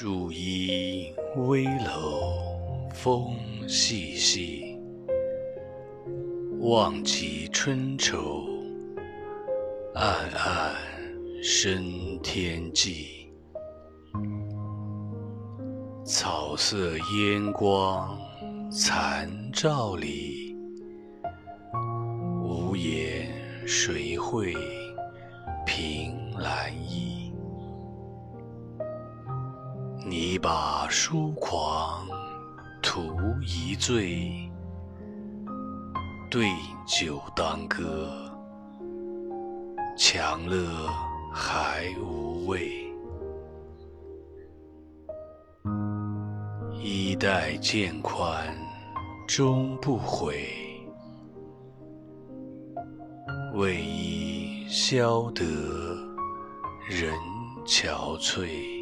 竹衣危楼风细细，望极春愁，暗暗生天际。草色烟光残照里，无言谁会凭栏意？你把疏狂图一醉，对酒当歌，强乐还无味。衣带渐宽终不悔，为伊消得人憔悴。